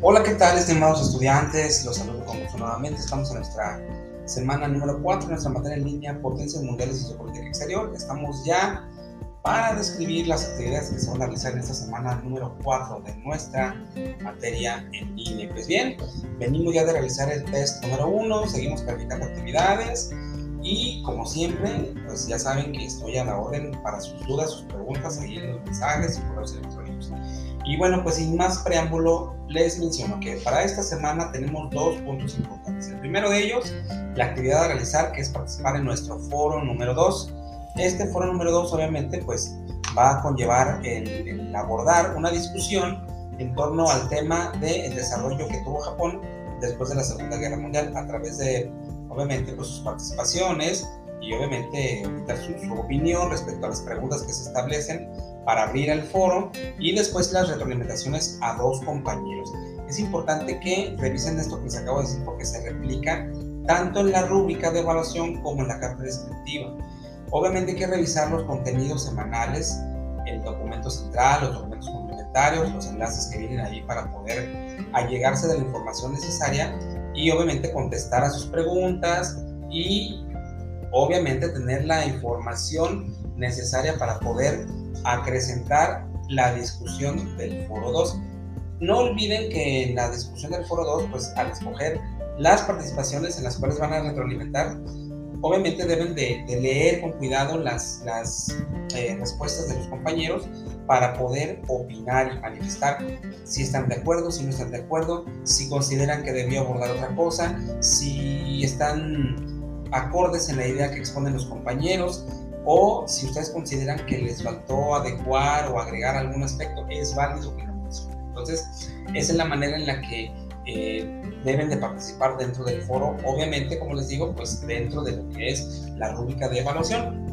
Hola, ¿qué tal, estimados estudiantes? Los saludo con gusto nuevamente. Estamos en nuestra semana número 4, en nuestra materia en línea Potencias Mundiales y Geopolítica Exterior. Estamos ya para describir las actividades que se van a realizar en esta semana número 4 de nuestra materia en línea. Pues bien, venimos ya de realizar el test número 1, seguimos calificando actividades y como siempre, pues ya saben que estoy a la orden para sus dudas, sus preguntas, ahí en los mensajes y correos electrónicos. Y bueno, pues sin más preámbulo, les menciono que para esta semana tenemos dos puntos importantes. El primero de ellos, la actividad a realizar, que es participar en nuestro foro número 2. Este foro número 2, obviamente, pues va a conllevar el, abordar una discusión en torno al tema del desarrollo que tuvo Japón después de la Segunda Guerra Mundial a través de, obviamente, pues sus participaciones y obviamente su, su opinión respecto a las preguntas que se establecen para abrir el foro y después las retroalimentaciones a dos compañeros. Es importante que revisen esto que les acabo de decir porque se replica tanto en la rúbrica de evaluación como en la carta descriptiva. Obviamente hay que revisar los contenidos semanales, el documento central, los documentos complementarios, los enlaces que vienen ahí para poder allegarse de la información necesaria y obviamente contestar a sus preguntas y obviamente tener la información necesaria para poder acrecentar la discusión del foro 2. No olviden que en la discusión del foro 2, pues al escoger las participaciones en las cuales van a retroalimentar, obviamente deben de, leer con cuidado las, las eh, respuestas de los compañeros para poder opinar y manifestar si están de acuerdo, si no están de acuerdo, si consideran que debió abordar otra cosa, si están acordes en la idea que exponen los compañeros, o si ustedes consideran que les faltó adecuar o agregar algún aspecto, es válido que mencionen. Entonces, esa es la manera en la que eh, deben de participar dentro del foro, obviamente, como les digo, pues dentro de lo que es la rúbrica de evaluación.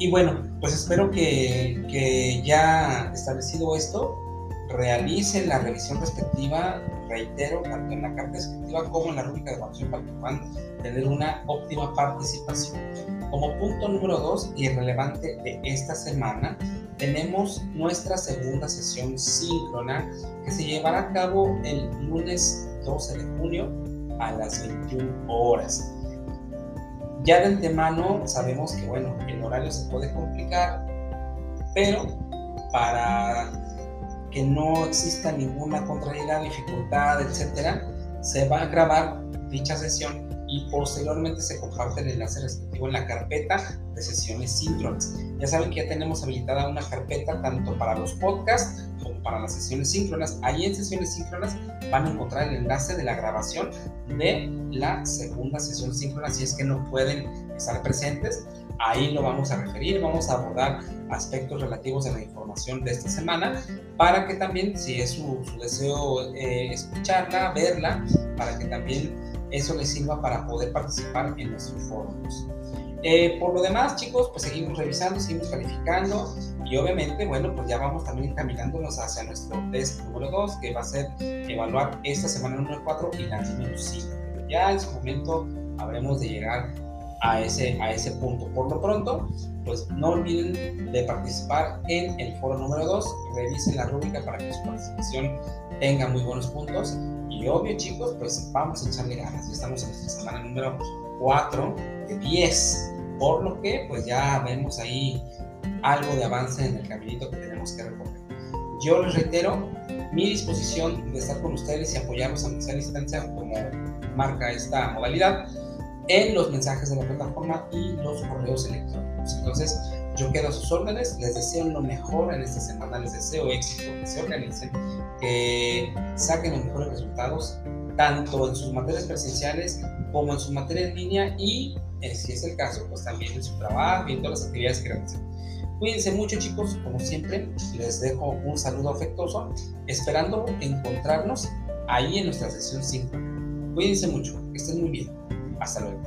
Y bueno, pues espero que, que ya establecido esto, realicen la revisión respectiva, reitero, tanto en la carta descriptiva como en la rúbrica de evaluación para que puedan tener una óptima participación. Como punto número dos y relevante de esta semana, tenemos nuestra segunda sesión síncrona que se llevará a cabo el lunes 12 de junio a las 21 horas. Ya de antemano sabemos que bueno, el horario se puede complicar, pero para que no exista ninguna contrariedad, dificultad, etcétera, se va a grabar dicha sesión y posteriormente se comparte el enlace respectivo en la carpeta de sesiones síncronas. Ya saben que ya tenemos habilitada una carpeta tanto para los podcasts como para las sesiones síncronas. Ahí en sesiones síncronas van a encontrar el enlace de la grabación de la segunda sesión síncrona si es que no pueden estar presentes. Ahí lo vamos a referir, vamos a abordar aspectos relativos a la información de esta semana para que también, si es su, deseo eh, escucharla, verla, para que también eso les sirva para poder participar en nuestros foros. Eh, por lo demás, chicos, pues seguimos revisando, seguimos calificando y obviamente, bueno, pues ya vamos también encaminándonos hacia nuestro test número 2, que va a ser evaluar esta semana número 4 y la número 5. Ya en su momento habremos de llegar a ese, a ese punto. Por lo pronto, pues no olviden de participar en el foro número 2, revisen la rúbrica para que su participación tenga muy buenos puntos. Y obvio chicos, pues vamos a echarle ganas, ya estamos en esta semana número 4 de 10, por lo que pues ya vemos ahí algo de avance en el caminito que tenemos que recorrer. Yo les reitero mi disposición de estar con ustedes y apoyarlos a la distancia como marca esta modalidad en los mensajes de la plataforma y los correos electrónicos. Entonces, yo quedo a sus órdenes, les deseo lo mejor en esta semana, les deseo éxito, que se organicen, que saquen los mejores resultados, tanto en sus materias presenciales como en su materia en línea y, eh, si es el caso, pues también en su trabajo y en todas las actividades que realicen. Cuídense mucho chicos, como siempre, les dejo un saludo afectuoso, esperando encontrarnos ahí en nuestra sesión 5. Cuídense mucho, que estén muy bien. Hasta luego.